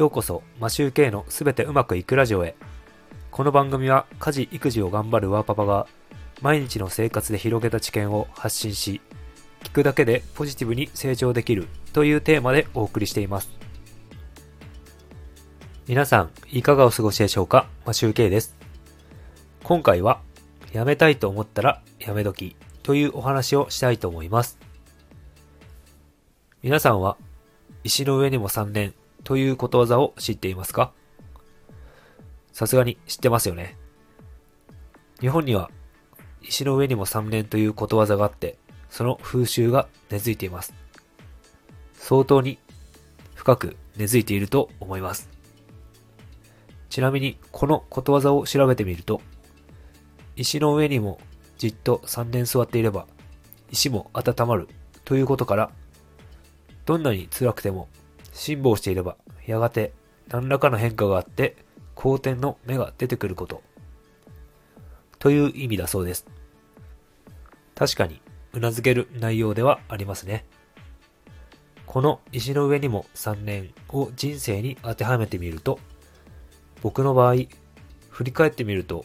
ようこそ、マシューケイのすべてうまくいくラジオへ。この番組は家事・育児を頑張るワーパパが毎日の生活で広げた知見を発信し、聞くだけでポジティブに成長できるというテーマでお送りしています。皆さん、いかがお過ごしでしょうか？マシューケイです。今回は、やめたいと思ったらやめ時というお話をしたいと思います。皆さんは、石の上にも3年ということわざを知っていますか？さすがに知ってますよね。日本には石の上にも3年ということわざがあって、その風習が根付いています。相当に深く根付いていると思います。ちなみにこのことわざを調べてみると、石の上にもじっと3年座っていれば石も温まるということから、どんなに辛くても辛抱していればやがて何らかの変化があって好転の芽が出てくることという意味だそうです。確かに頷ける内容ではありますね。この石の上にも3年を人生に当てはめてみると、僕の場合、振り返ってみると、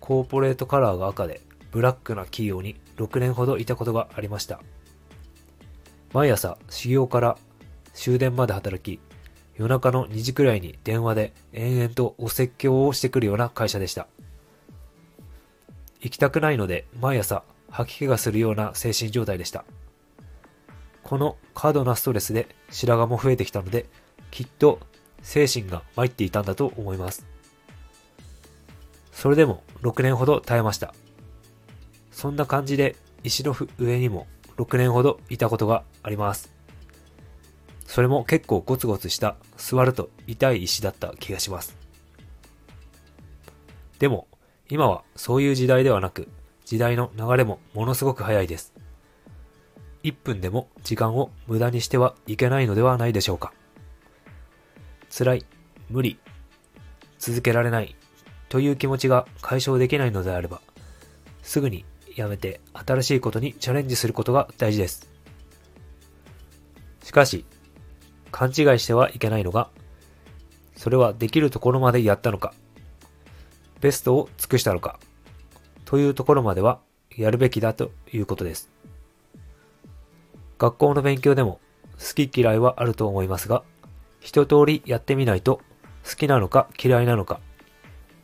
コーポレートカラーが赤でブラックな企業に6年ほどいたことがありました。毎朝始業から終電まで働き、夜中の2時くらいに電話で延々とお説教をしてくるような会社でした。行きたくないので毎朝吐き気がするような精神状態でした。この過度なストレスで白髪も増えてきたので、きっと精神が参っていたんだと思います。それでも6年ほど耐えました。そんな感じで石の上にも6年ほどいたことがあります。それも結構ゴツゴツした座ると痛い石だった気がします。でも今はそういう時代ではなく時代の流れもものすごく早いです。1分でも時間を無駄にしてはいけないのではないでしょうか。辛い、無理、続けられないという気持ちが解消できないのであれば、すぐにやめて新しいことにチャレンジすることが大事です。しかし、勘違いしてはいけないのが、それはできるところまでやったのか、ベストを尽くしたのか、というところまではやるべきだということです。学校の勉強でも好き嫌いはあると思いますが、一通りやってみないと好きなのか嫌いなのか、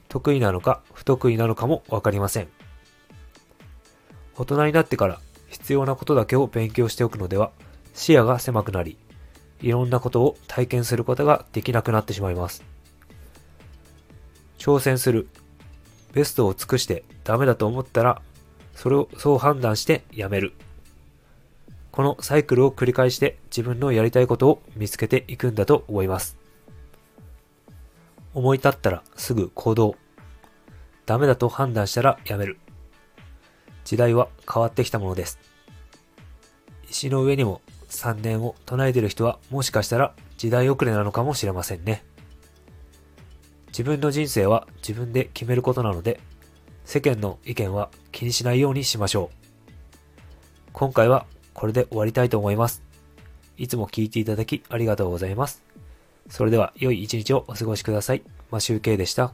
得意なのか不得意なのかもわかりません。大人になってから必要なことだけを勉強しておくのでは視野が狭くなり、いろんなことを体験することができなくなってしまいます。挑戦する。ベストを尽くしてダメだと思ったら、それをそう判断してやめる。このサイクルを繰り返して自分のやりたいことを見つけていくんだと思います。思い立ったらすぐ行動。ダメだと判断したらやめる。時代は変わってきたものです。石の上にも3年を唱えてる人はもしかしたら時代遅れなのかもしれませんね。自分の人生は自分で決めることなので、世間の意見は気にしないようにしましょう。今回はこれで終わりたいと思います。いつも聞いていただきありがとうございます。それでは良い一日をお過ごしください。マシュウケイでした。